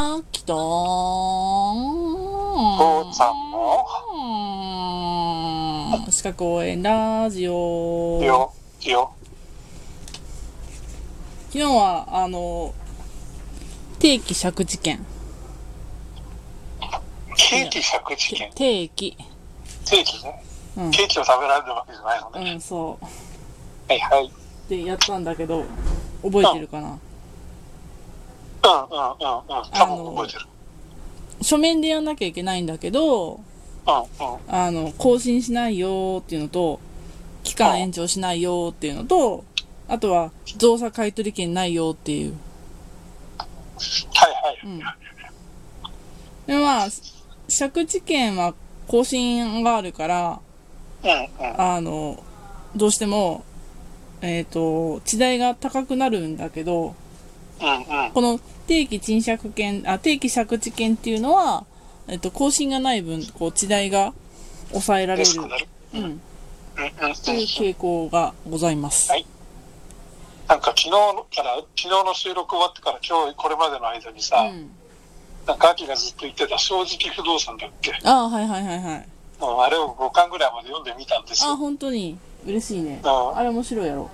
あきと父さんのの四角応援ラジオよ、よ。昨日はあの定期借地権ケーキ借地券。定期ケーキね。うんケーキを食べられるわけじゃないのね。うんそはいはい。うでやったんだけど覚えてるかな？うんうんうんうん。多分覚えてる。書面でやんなきゃいけないんだけど。あの更新しないよっていうのと期間延長しないよっていうのとあとは造作買取権ないよっていうはいはい。うんでまあ借地権は更新があるから。あのどうしてもえっ、と地代が高くなるんだけど。この定期賃借権あ定期借地権っていうのは、えっと更新がない分こう地代が抑えられる。うん、うんうんうん。という傾向がございます。はいなんか昨日から、昨日の収録終わってから今日これまでの間にさ、うん、なんか秋がずっと言ってた正直不動産だっけ？ああはいはいはいはい。もうあれを5巻ぐらいまで読んでみたんですあよ。本当に嬉しいね。うんあれ面白いやろ。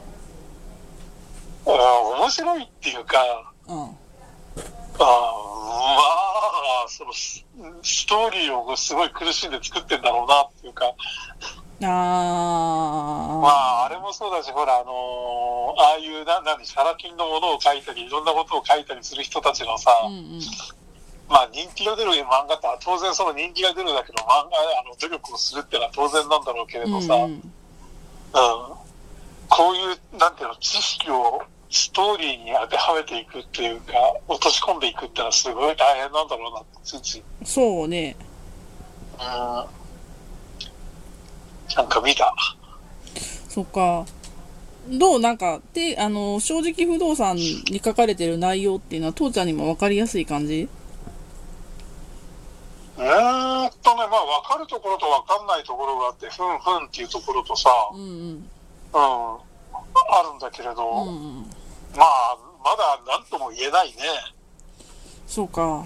あ面白いっていうか、うん。あまあ、そのスストーリーをすごい苦しんで作ってんだろうなっていうか、まああ、あれもそうだし、ほら、あのーああいう、な、何、サラ金のものを書いたり、いろんなことを書いたりする人たちのさ、あ。うんうん。まあ、人気が出る漫画って、当然その人気が出るだけの漫画、あの、努力をするっていうのは当然なんだろうけれどさ、うん、うんうん、こういう、なんていうの、知識をストーリーに当てはめていくっていうか、落とし込んでいくっていうのはすごい大変なんだろうなって、ついつい。そうね。うんなんか見た。そっか。どうなんか、で、あの、正直不動産に書かれてる内容っていうのは、父ちゃんにも分かりやすい感じ？うーんとね、まあ分かるところと分かんないところがあって、ふんふんっていうところとさ、うんうん。うん、あるんだけれど、うんうん。まあ、まだ何とも言えないね。そうか。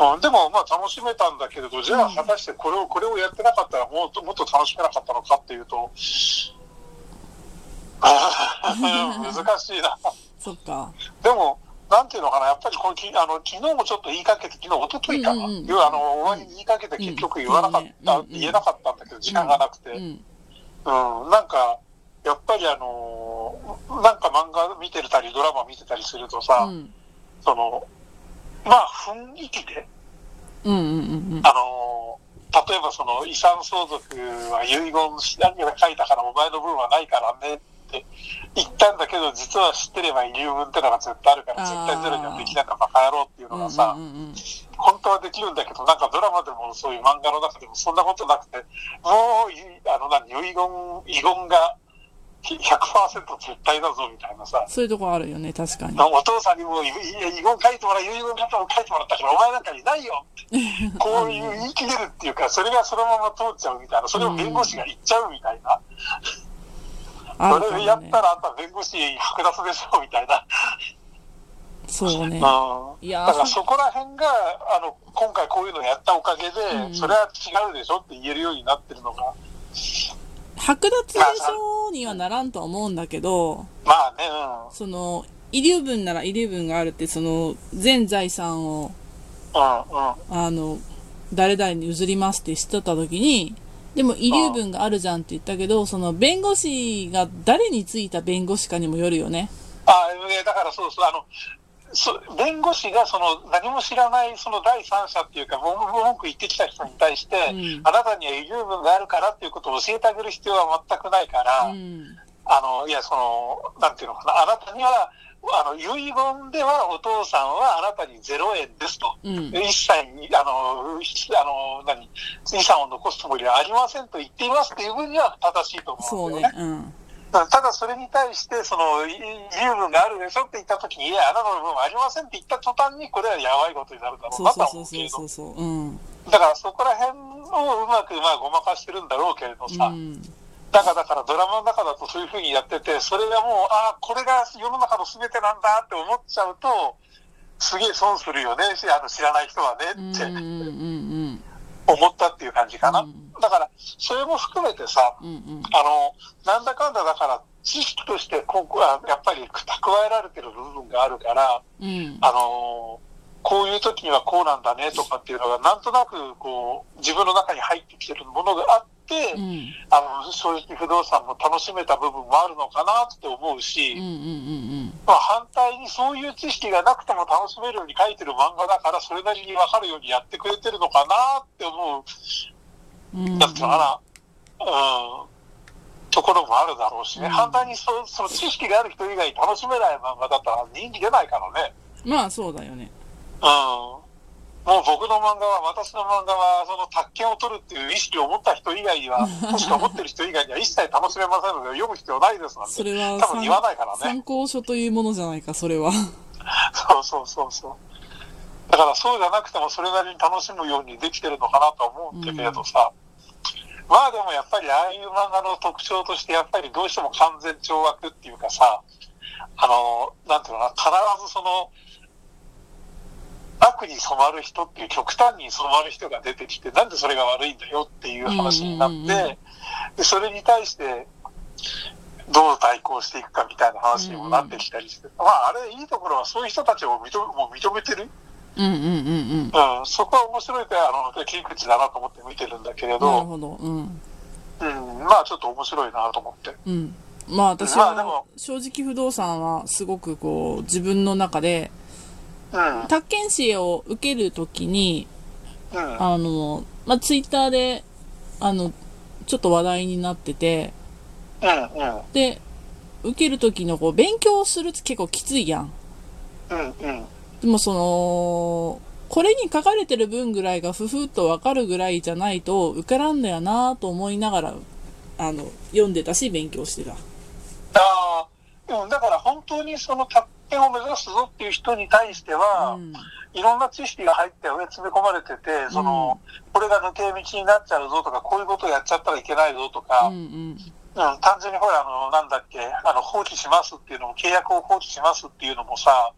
うん、でもまあ楽しめたんだけれど、じゃあ果たしてこれを、これをやってなかったらもっともっと楽しめなかったのかっていうと、難しいな。そっか。でも、なんていうのかな、やっぱりこのきあの昨日もちょっと言いかけて、昨日、一昨日かな、うんうんあの終わりに言いかけて結局言わなかった、うんうん言えなかったんだけど、時間がなくて、ううん、ん。なんか、やっぱりあのなんか漫画見てたり、ドラマ見てたりするとさ、うん。その、まあ、雰囲気で、うんうんうんうん。あの例えばその遺産相続は遺言し何が書いたからお前の分はないからねって言ったんだけど、実は知ってれば遺留分ってのが絶対あるから、絶対ゼロにはできないかバカ野郎っていうのがさ、うんうんうん本当はできるんだけど、なんかドラマでもそういう漫画の中でもそんなことなくて、もうい、あの何、遺言、遺言が100%絶対だぞみたいなさ、そういうとこあるよね、確かに。お父さんにも遺言書いてもらう、遺言書いてもらったからお前なんかいないよって、こういう言い切れるっていうか、それがそのまま通っちゃうみたいな、それを弁護士が言っちゃうみたいな、あるかそれやった。らあんた弁護士剥奪でしょみたいな。そうね。うんいやーだからそこら辺が、あの、今回こういうのをやったおかげで、うんそれは違うでしょって言えるようになってるのが、剥奪でしょにはならんとは思うんだけど、まあね、うん。その、遺留分なら遺留分があるって、その、全財産を、うんうん。あの、誰々に譲りますって知っとった時に、でも遺留分があるじゃんって言ったけど、その弁護士が誰についた弁護士かにもよるよね。あ、ね、だからそうそう、あの、そ弁護士がその何も知らないその第三者っていうか、文文句言ってきた人に対して、うんあなたには遺留分があるからっていうことを教えてあげる必要は全くないから、うん。あの、いや、その、なんていうのかな、あなたには、あの、遺言ではお父さんはあなたに0円ですと。うん。一切に、あの、あの、何、遺産を残すつもりはありませんと言っていますっていう分には正しいと思うんだよね。。ただそれに対して、その、い遺留分があるでしょって言ったときに、いや、あなたの分はありませんって言った途端に、これはやばいことになるだろうなとは思うけれど。だからそこら辺をうまく、まあ、ごまかしてるんだろうけれどさ、うん。だから、だからドラマの中だとそういうふうにやってて、それがもう、ああ、これが世の中の全てなんだって思っちゃうと、すげえ損するよね、あの知らない人はねって思ったっていう感じかな。うん。だから、それも含めてさ、うんうん。あの、なんだかんだだから、知識としてここはやっぱり蓄えられてる部分があるから、うん。あのこういう時にはこうなんだねとかっていうのが、なんとなくこう、自分の中に入ってきてるものがあって、うんあの、正直不動産も楽しめた部分もあるのかなって思うし、まあ反対にそういう知識がなくても楽しめるように書いてる漫画だから、それなりにわかるようにやってくれてるのかなって思う、うんうんなんていうのかな、うん、ところもあるだろうしね。うん反対にそその知識がある人以外楽しめない漫画だったら人気出ないからね。まあそうだよねうん。もう僕の漫画は、私の漫画は、その宅建を取るっていう意識を持った人以外には、もしくは持ってる人以外には一切楽しめませんので、読む必要ないですなんて。それは多分言わないからね。参考書というものじゃないかそれはそうそうそうそう。だからそうじゃなくてもそれなりに楽しむようにできてるのかなと思うんだけれどさ。まあでもやっぱりああいう漫画の特徴としてやっぱりどうしても完全懲悪っていうかさ、あの、なんていうのかな、必ずその、悪に染まる人っていう極端に染まる人が出てきて、なんでそれが悪いんだよっていう話になって、うんうんうんうん。でそれに対して、どう対抗していくかみたいな話にもなってきたりして、まああれいいところはそういう人たちを認めもう認めてる、うんうんうんうん。うん、そこは面白いってあの切り口だなと思って見てるんだけれなるど、ほど。うん。うん、まあちょっと面白いなと思って。うん。まあ私は正直不動産はすごくこう自分の中でうん、宅建士を受けるときにうん、あのまあツイッターであのちょっと話題になっててうん、うん、で受けるときのこう勉強するって結構きついやん。うん、うん。でもそのこれに書かれてる分ぐらいがふふっとわかるぐらいじゃないと受からんだよなと思いながらあの読んでたし勉強してた。ああ、でもだから本当にその宅建を目指すぞっていう人に対しては、うん。いろんな知識が入って上詰め込まれてて、その、これが抜け道になっちゃうぞとか、こういうことをやっちゃったらいけないぞとか、うんうん。うん。単純にほら、あの、なんだっけ、あの、放棄しますっていうのも、契約を放棄しますっていうのもさ、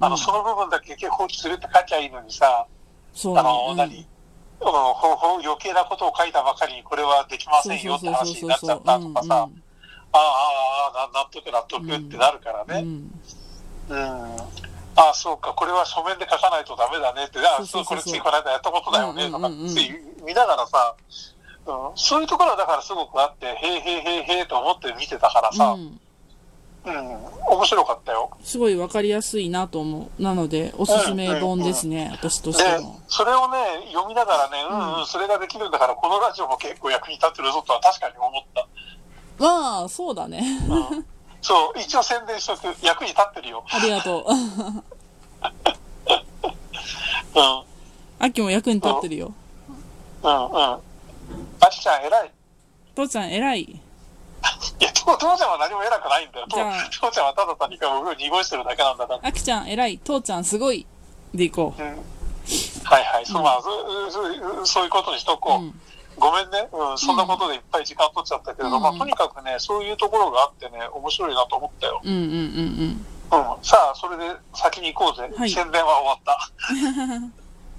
あの、うんその部分だけ結局放棄するって書きゃいいのにさ、そうあの、うん。何うん、余計なことを書いたばかりにこれはできませんよって話になっちゃったとかさ、ああ、ああ、ああ、な納得納得ってなるからね。うんうん。ああ、そうか、これは書面で書かないとダメだねって、ああ、そうこれついこの間やったことだよね、とかうんうんうんうん。つい見ながらさ、うん、そういうところはだからすごくあって、へえへえへえへえと思って見てたからさ、うん。うん、面白かったよ。すごいわかりやすいなと思う。なのでおすすめ本ですね、私としてでも、それをね、読みながらね、うんうん、それができるんだから、このラジオも結構役に立ってるぞとは確かに思った。まあそうだね。うん、そう、一応宣伝しとく。役に立ってるよ。ありがとう うん、あきも役に立ってるようん、うん。あきちゃん偉い。父ちゃん偉い いや、父父ちゃんは何も偉くないんだよ。父ちゃんはただ単にか僕を濁してるだけなんだから。あきちゃん偉い父ちゃんすごいでいこうん。はいはい。そう、まあ、そそそういうことにしとう、こう。うん、ごめんね。うん、そんなことでいっぱい時間取っちゃったけれど、うんまあ、とにかくね、そういうところがあってね、面白いなと思ったよ。うんうんうんうん。さあ、それで先に行こうぜ。はい宣伝は終わっ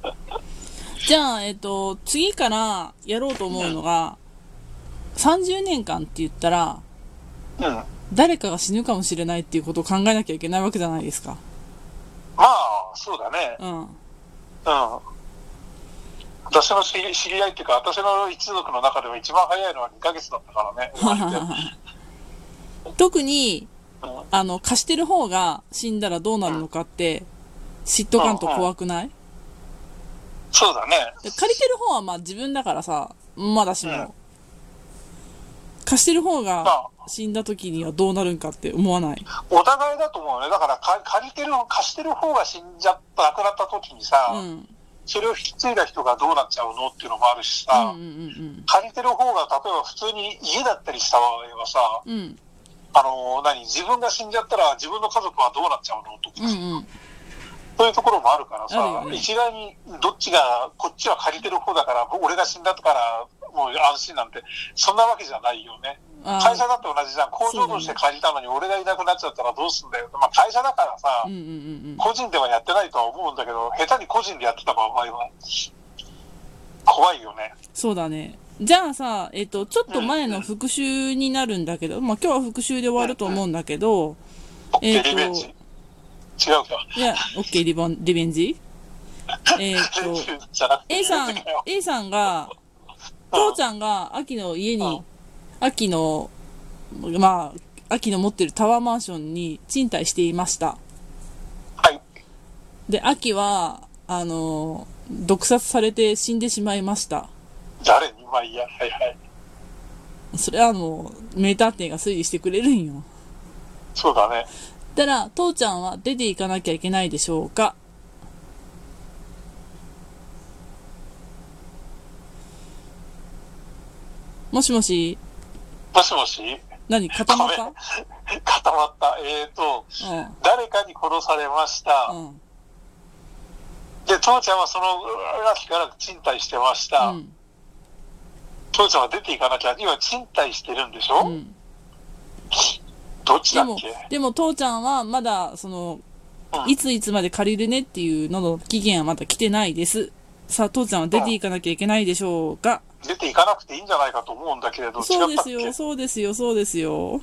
た。じゃあえっ、と次からやろうと思うのが30年間って言ったらうん。ま誰かが死ぬかもしれないっていうことを考えなきゃいけないわけじゃないですかあ、そうだね。うんうん。私の知り知り合いっていうか、私の一族の中では一番早いのは2ヶ月だったからね。特にうんあの貸してる方が死んだらどうなるのかって知っとかんと怖くない？そうだね。で借りてる方はまあ自分だからさまだしも、うん。貸してる方まがあ、死んだ時にはどうなるんかって思わない？お互いだと思うね。だからか、借りてる、貸してる方が死んじゃった、亡くなった時にさ、うんうんそれを引き継いだ人がどうなっちゃうのっていうのもあるしうんさ、うん借りてる方が、例えば普通に家だったりした場合はさ、うん。うんあの、何、自分が死んじゃったら自分の家族はどうなっちゃうのとか、うんうん。そういうところもあるからあるさよ、ね。一概にどっちが、こっちは借りてる方だから、俺が死んだからもう安心なんて、そんなわけじゃないよね。会社だって同じじゃん。工場として借りたのに俺がいなくなっちゃったらどうすんだよ。まあ会社だからさ、うんうんうんうん。個人ではやってないとは思うんだけど、下手に個人でやってた場合は、怖いよね。そうだね。じゃあさ、えっ、と、ちょっと前の復習になるんだけど、まあ今日は復習で終わると思うんだけど、え OK、ーとリベンジ。違うか。いや、OK、リボン、リベンジ？えっと、A さん A さんが、父ちゃんが秋の家に、秋の、まあ、秋の持ってるタワーマンションに賃貸していました。はい。で、秋は、あの、毒殺されて死んでしまいました。誰にまあいいや。はいはい。それはもう、名探偵が推理してくれるんよ。そうだね。たら、父ちゃんは出て行かなきゃいけないでしょうかもしもしもしもし？何固まった？固まった。えーと、誰かに殺されました。うん。うん。で、父ちゃんはその秋から賃貸してました。うん。父ちゃんは出ていかなきゃ、今賃貸してるんでしょ、うん。どっちでもだっけ、でも父ちゃんはまだ、その、うんいついつまで借りるねっていうのの期限はまだ来てないです。さあ、父ちゃんは出ていかなきゃいけないでしょうか出ていかなくていいんじゃないかと思うんだけれど、そうですよ、そうですよ、そうですよ。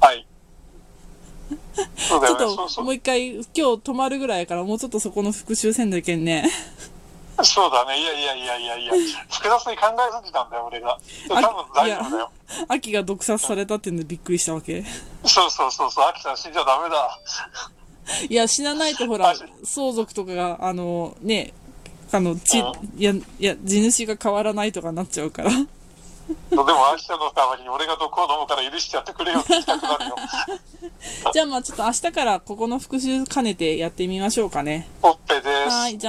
はい。そうだちょっよね。そうと、そうもう一回、今日止まるぐらいやから、もうちょっとそこの復習せんだけんね。そうだね。いやいやいやいやいや、複雑に考えすぎたんだよ、俺が。で多分大丈夫だよ。秋が毒殺されたっていうのでびっくりしたわけ。そうそうそうそう、アキさん死んじゃダメだ。いや、死なないとほらあ、相続とかが、あの、ね、あの、ち、ういや、いや、地主が変わらないとかなっちゃうから。でも、アキさんの代わりに俺が毒を飲むから許しってくれよって言いたくなるよ。じゃあまあちょっと明日からここの復習兼ねてやってみましょうかね。オッペです。はい、じゃあ